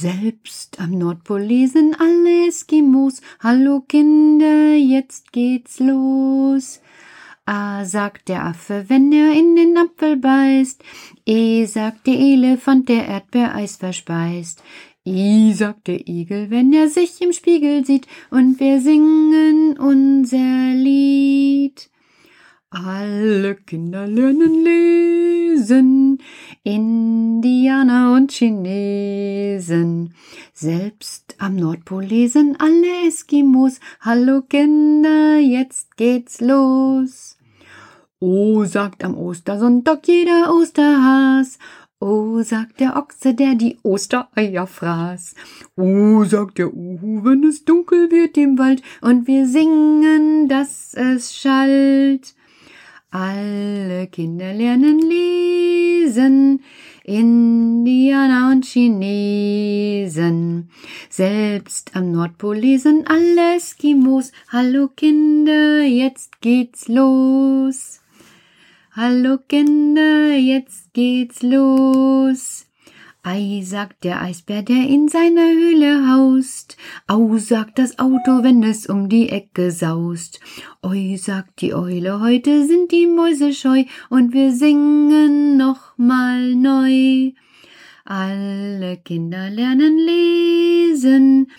selbst am Nordpol lesen alle Eskimos. Hallo Kinder, jetzt geht's los. A sagt der Affe, wenn er in den Apfel beißt. E sagt der Elefant, der Erdbeereis verspeist. I sagt der Igel, wenn er sich im Spiegel sieht. Und wir singen unser Lied. Alle Kinder lernen lesen, Indianer und Chinesen. Selbst am Nordpol lesen alle Eskimos. Hallo Kinder, jetzt geht's los. Oh, sagt am Ostersonntag jeder Osterhas. Oh, sagt der Ochse, der die Ostereier fraß. Oh, sagt der Uhu, wenn es dunkel wird im Wald und wir singen, dass es schallt. Alle Kinder lernen lesen, Indianer und Chinesen. Selbst am Nordpol lesen alle Eskimos. Hallo Kinder, jetzt geht's los. Hallo Kinder, jetzt geht's los. Ei, sagt der Eisbär, der in seiner Höhle haust. Au, sagt das Auto, wenn es um die Ecke saust. Oi, sagt die Eule, heute sind die Mäuse scheu und wir singen noch mal neu. Alle Kinder lernen lesen,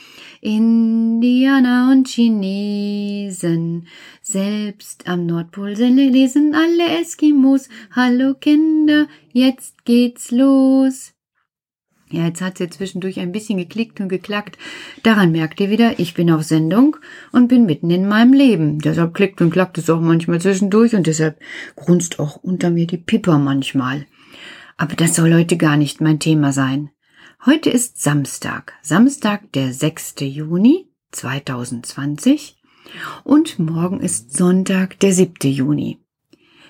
Indianer und Chinesen. Selbst am Nordpol lesen alle Eskimos. Hallo Kinder, jetzt geht's los. Ja, jetzt hat sie zwischendurch ein bisschen geklickt und geklackt. Daran merkt ihr wieder, ich bin auf Sendung und bin mitten in meinem Leben. Deshalb klickt und klackt es auch manchmal zwischendurch und deshalb grunzt auch unter mir die Pipper manchmal. Aber das soll heute gar nicht mein Thema sein. Heute ist Samstag, Samstag, der 6. Juni 2020 und morgen ist Sonntag, der 7. Juni.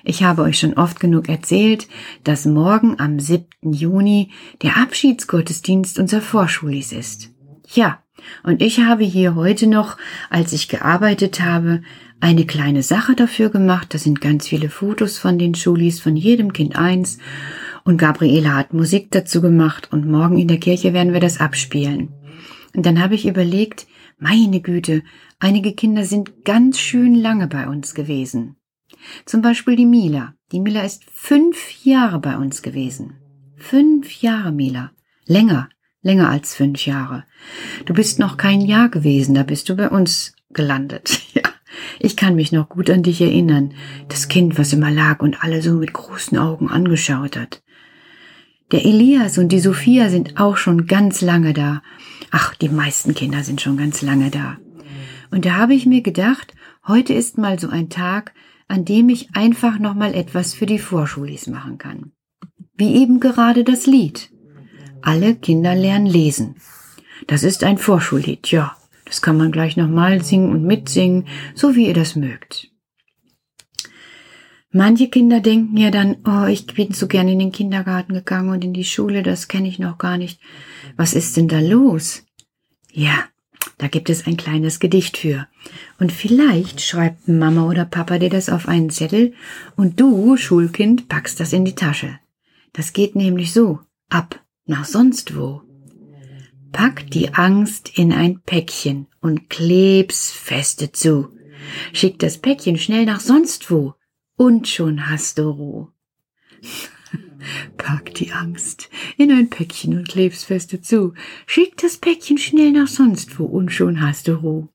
Ich habe euch schon oft genug erzählt, dass morgen am 7. Juni der Abschiedsgottesdienst unserer Vorschulis ist. Ja, und ich habe hier heute noch, als ich gearbeitet habe, eine kleine Sache dafür gemacht. Da sind ganz viele Fotos von den Schulis, von jedem Kind eins. Und Gabriela hat Musik dazu gemacht und morgen in der Kirche werden wir das abspielen. Und dann habe ich überlegt, meine Güte, einige Kinder sind ganz schön lange bei uns gewesen. Zum Beispiel die Mila. Die Mila ist fünf Jahre bei uns gewesen. Fünf Jahre, Mila. Länger, länger als fünf Jahre. Du bist noch kein Jahr gewesen, da bist du bei uns gelandet. Ja. Ich kann mich noch gut an dich erinnern. Das Kind, was immer lag und alle so mit großen Augen angeschaut hat. Der Elias und die Sophia sind auch schon ganz lange da. Ach, die meisten Kinder sind schon ganz lange da. Und da habe ich mir gedacht, heute ist mal so ein Tag, an dem ich einfach noch mal etwas für die Vorschulis machen kann. Wie eben gerade das Lied. Alle Kinder lernen lesen. Das ist ein Vorschullied, ja. Das kann man gleich nochmal singen und mitsingen, so wie ihr das mögt. Manche Kinder denken ja dann, oh, ich bin so gern in den Kindergarten gegangen und in die Schule, das kenne ich noch gar nicht. Was ist denn da los? Ja, da gibt es ein kleines Gedicht für. Und vielleicht schreibt Mama oder Papa dir das auf einen Zettel und du, Schulkind, packst das in die Tasche. Das geht nämlich so, ab nach sonst wo. Pack die Angst in ein Päckchen und kleb's feste zu. Schick das Päckchen schnell nach sonst wo und schon hast du Ruhe. Pack die Angst in ein Päckchen und kleb's feste zu. Schick das Päckchen schnell nach sonst wo und schon hast du Ruhe.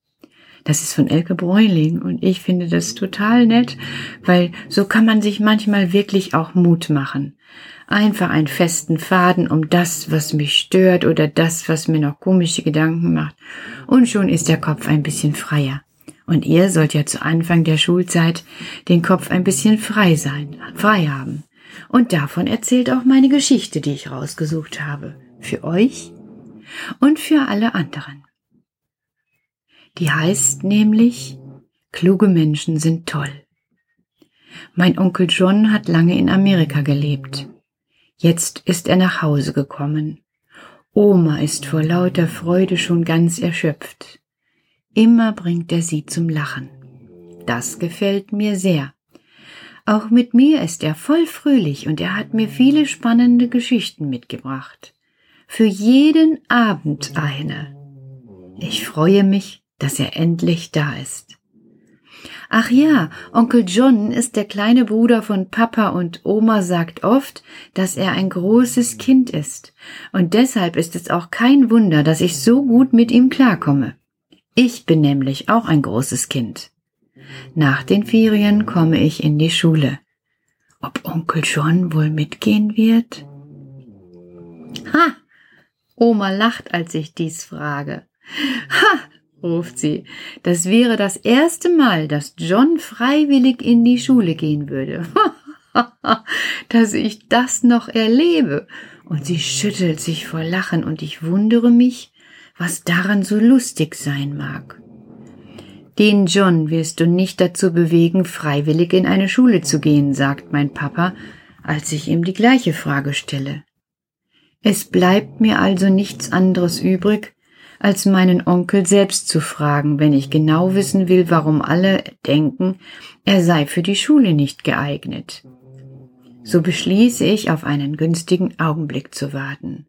Das ist von Elke Bräuling und ich finde das total nett, weil so kann man sich manchmal wirklich auch Mut machen. Einfach einen festen Faden um das, was mich stört oder das, was mir noch komische Gedanken macht und schon ist der Kopf ein bisschen freier. Und ihr sollt ja zu Anfang der Schulzeit den Kopf ein bisschen frei sein, frei haben. Und davon erzählt auch meine Geschichte, die ich rausgesucht habe. Für euch und für alle anderen. Die heißt nämlich, kluge Menschen sind toll. Mein Onkel John hat lange in Amerika gelebt. Jetzt ist er nach Hause gekommen. Oma ist vor lauter Freude schon ganz erschöpft. Immer bringt er sie zum Lachen. Das gefällt mir sehr. Auch mit mir ist er voll fröhlich und er hat mir viele spannende Geschichten mitgebracht. Für jeden Abend eine. Ich freue mich, dass er endlich da ist. Ach ja, Onkel John ist der kleine Bruder von Papa und Oma sagt oft, dass er ein großes Kind ist. Und deshalb ist es auch kein Wunder, dass ich so gut mit ihm klarkomme. Ich bin nämlich auch ein großes Kind. Nach den Ferien komme ich in die Schule. Ob Onkel John wohl mitgehen wird? Ha! Oma lacht, als ich dies frage. Ha! ruft sie. Das wäre das erste Mal, dass John freiwillig in die Schule gehen würde. dass ich das noch erlebe. Und sie schüttelt sich vor Lachen und ich wundere mich, was daran so lustig sein mag. Den John wirst du nicht dazu bewegen, freiwillig in eine Schule zu gehen, sagt mein Papa, als ich ihm die gleiche Frage stelle. Es bleibt mir also nichts anderes übrig, als meinen Onkel selbst zu fragen, wenn ich genau wissen will, warum alle denken, er sei für die Schule nicht geeignet. So beschließe ich, auf einen günstigen Augenblick zu warten.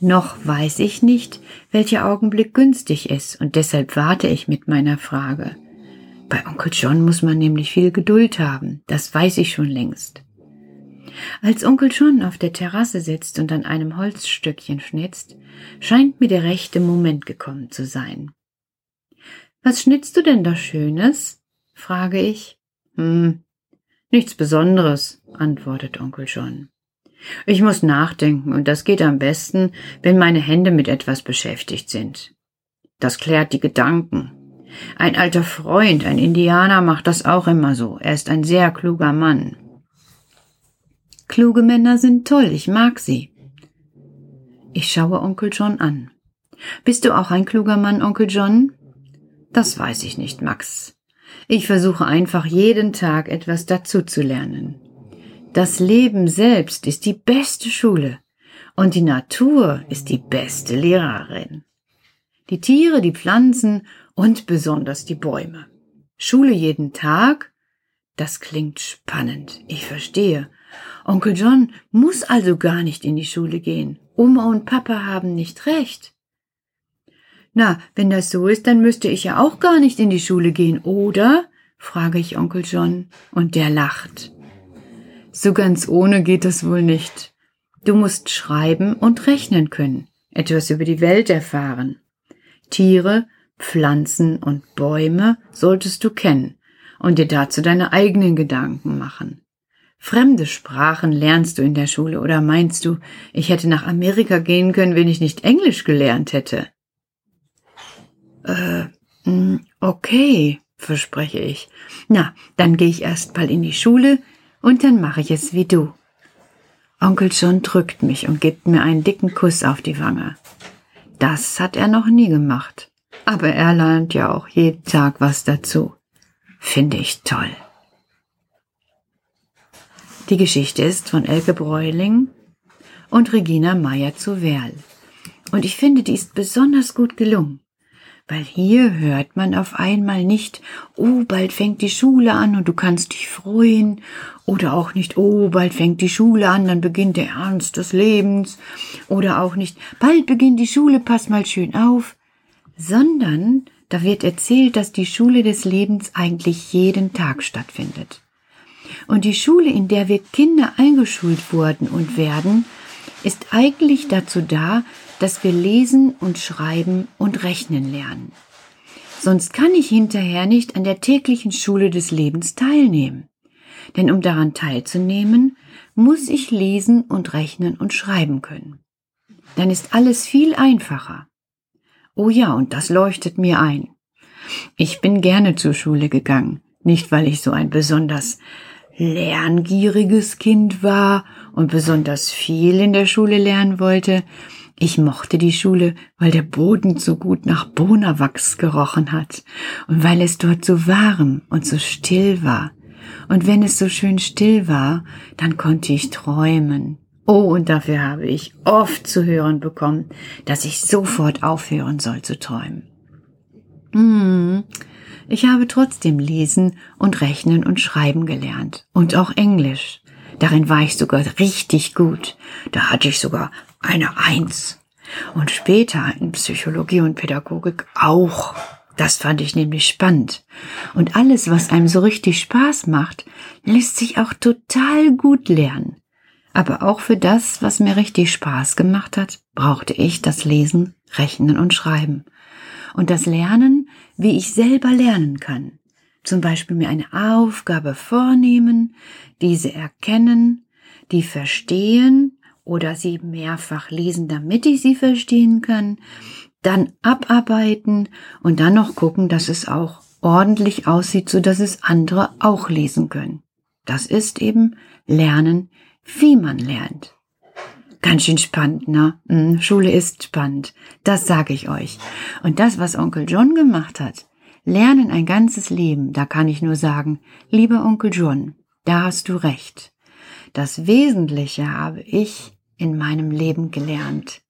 Noch weiß ich nicht, welcher Augenblick günstig ist, und deshalb warte ich mit meiner Frage. Bei Onkel John muss man nämlich viel Geduld haben, das weiß ich schon längst. Als Onkel John auf der Terrasse sitzt und an einem Holzstückchen schnitzt, scheint mir der rechte Moment gekommen zu sein. Was schnitzt du denn da Schönes? frage ich. Hm, nichts Besonderes, antwortet Onkel John. Ich muss nachdenken, und das geht am besten, wenn meine Hände mit etwas beschäftigt sind. Das klärt die Gedanken. Ein alter Freund, ein Indianer, macht das auch immer so. Er ist ein sehr kluger Mann. Kluge Männer sind toll, ich mag sie. Ich schaue Onkel John an. Bist du auch ein kluger Mann, Onkel John? Das weiß ich nicht, Max. Ich versuche einfach jeden Tag etwas dazu zu lernen. Das Leben selbst ist die beste Schule und die Natur ist die beste Lehrerin. Die Tiere, die Pflanzen und besonders die Bäume. Schule jeden Tag? Das klingt spannend, ich verstehe. Onkel John muss also gar nicht in die Schule gehen. Oma und Papa haben nicht recht. Na, wenn das so ist, dann müsste ich ja auch gar nicht in die Schule gehen, oder? frage ich Onkel John, und der lacht. So ganz ohne geht es wohl nicht. Du musst schreiben und rechnen können, etwas über die Welt erfahren. Tiere, Pflanzen und Bäume solltest du kennen und dir dazu deine eigenen Gedanken machen. Fremde Sprachen lernst du in der Schule oder meinst du, ich hätte nach Amerika gehen können, wenn ich nicht Englisch gelernt hätte? Äh, hm, okay, verspreche ich. Na, dann gehe ich erst mal in die Schule und dann mache ich es wie du. Onkel John drückt mich und gibt mir einen dicken Kuss auf die Wange. Das hat er noch nie gemacht. Aber er lernt ja auch jeden Tag was dazu. Finde ich toll. Die Geschichte ist von Elke Bräuling und Regina Meyer zu Werl. Und ich finde, die ist besonders gut gelungen. Weil hier hört man auf einmal nicht, oh, bald fängt die Schule an und du kannst dich freuen, oder auch nicht, oh, bald fängt die Schule an, dann beginnt der Ernst des Lebens, oder auch nicht, bald beginnt die Schule, pass mal schön auf, sondern da wird erzählt, dass die Schule des Lebens eigentlich jeden Tag stattfindet. Und die Schule, in der wir Kinder eingeschult wurden und werden, ist eigentlich dazu da, dass wir lesen und schreiben und rechnen lernen. Sonst kann ich hinterher nicht an der täglichen Schule des Lebens teilnehmen. Denn um daran teilzunehmen, muss ich lesen und rechnen und schreiben können. Dann ist alles viel einfacher. Oh ja, und das leuchtet mir ein. Ich bin gerne zur Schule gegangen, nicht weil ich so ein besonders lerngieriges Kind war und besonders viel in der Schule lernen wollte. Ich mochte die Schule, weil der Boden so gut nach Bonawachs gerochen hat und weil es dort so warm und so still war. Und wenn es so schön still war, dann konnte ich träumen. Oh, und dafür habe ich oft zu hören bekommen, dass ich sofort aufhören soll zu träumen. Hm, Ich habe trotzdem lesen und rechnen und schreiben gelernt. Und auch Englisch. Darin war ich sogar richtig gut. Da hatte ich sogar eine Eins. Und später in Psychologie und Pädagogik auch. Das fand ich nämlich spannend. Und alles, was einem so richtig Spaß macht, lässt sich auch total gut lernen. Aber auch für das, was mir richtig Spaß gemacht hat, brauchte ich das Lesen, Rechnen und Schreiben. Und das Lernen, wie ich selber lernen kann. Zum Beispiel mir eine Aufgabe vornehmen, diese erkennen, die verstehen oder sie mehrfach lesen, damit ich sie verstehen kann, dann abarbeiten und dann noch gucken, dass es auch ordentlich aussieht, so dass es andere auch lesen können. Das ist eben Lernen, wie man lernt. Ganz schön spannend, ne? Hm, Schule ist spannend. Das sage ich euch. Und das, was Onkel John gemacht hat, Lernen ein ganzes Leben, da kann ich nur sagen, lieber Onkel John, da hast du recht. Das Wesentliche habe ich in meinem Leben gelernt.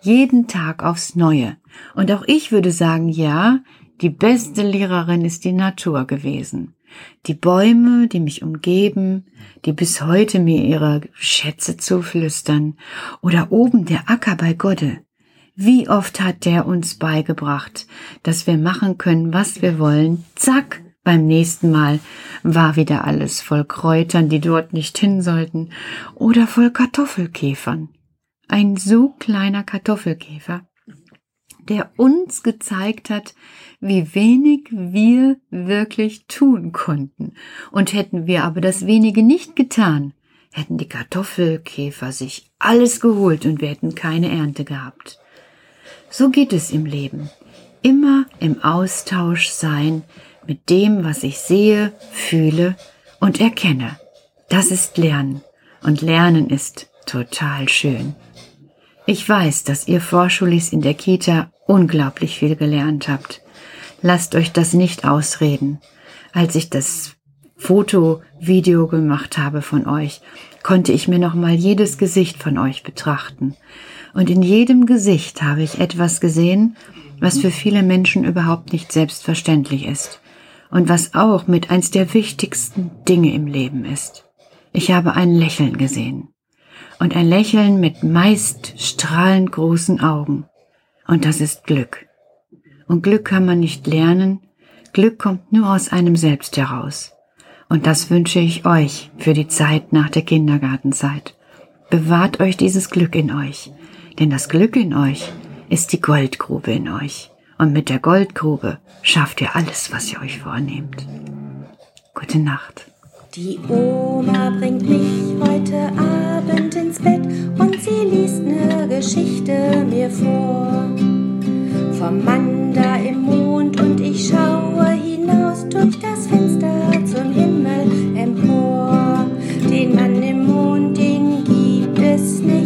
Jeden Tag aufs Neue. Und auch ich würde sagen, ja, die beste Lehrerin ist die Natur gewesen. Die Bäume, die mich umgeben, die bis heute mir ihre Schätze zuflüstern, oder oben der Acker bei Godde. Wie oft hat der uns beigebracht, dass wir machen können, was wir wollen, zack, beim nächsten Mal war wieder alles voll Kräutern, die dort nicht hin sollten, oder voll Kartoffelkäfern. Ein so kleiner Kartoffelkäfer, der uns gezeigt hat, wie wenig wir wirklich tun konnten. Und hätten wir aber das wenige nicht getan, hätten die Kartoffelkäfer sich alles geholt und wir hätten keine Ernte gehabt. So geht es im Leben. Immer im Austausch sein mit dem, was ich sehe, fühle und erkenne. Das ist Lernen. Und Lernen ist total schön. Ich weiß, dass ihr Vorschulis in der Kita unglaublich viel gelernt habt. Lasst euch das nicht ausreden. Als ich das Foto-Video gemacht habe von euch, konnte ich mir noch mal jedes Gesicht von euch betrachten. Und in jedem Gesicht habe ich etwas gesehen, was für viele Menschen überhaupt nicht selbstverständlich ist und was auch mit eins der wichtigsten Dinge im Leben ist. Ich habe ein Lächeln gesehen und ein Lächeln mit meist strahlend großen Augen. Und das ist Glück. Und Glück kann man nicht lernen, Glück kommt nur aus einem selbst heraus. Und das wünsche ich euch für die Zeit nach der Kindergartenzeit. Bewahrt euch dieses Glück in euch, denn das Glück in euch ist die Goldgrube in euch. Und mit der Goldgrube schafft ihr alles, was ihr euch vornehmt. Gute Nacht. Die Oma bringt mich heute Abend ins Bett und sie liest ne Geschichte mir vor. Vom Mann da im Mond und ich schaue hinaus durch das Fenster zum Himmel empor. Den Mann im Mond, den gibt es nicht.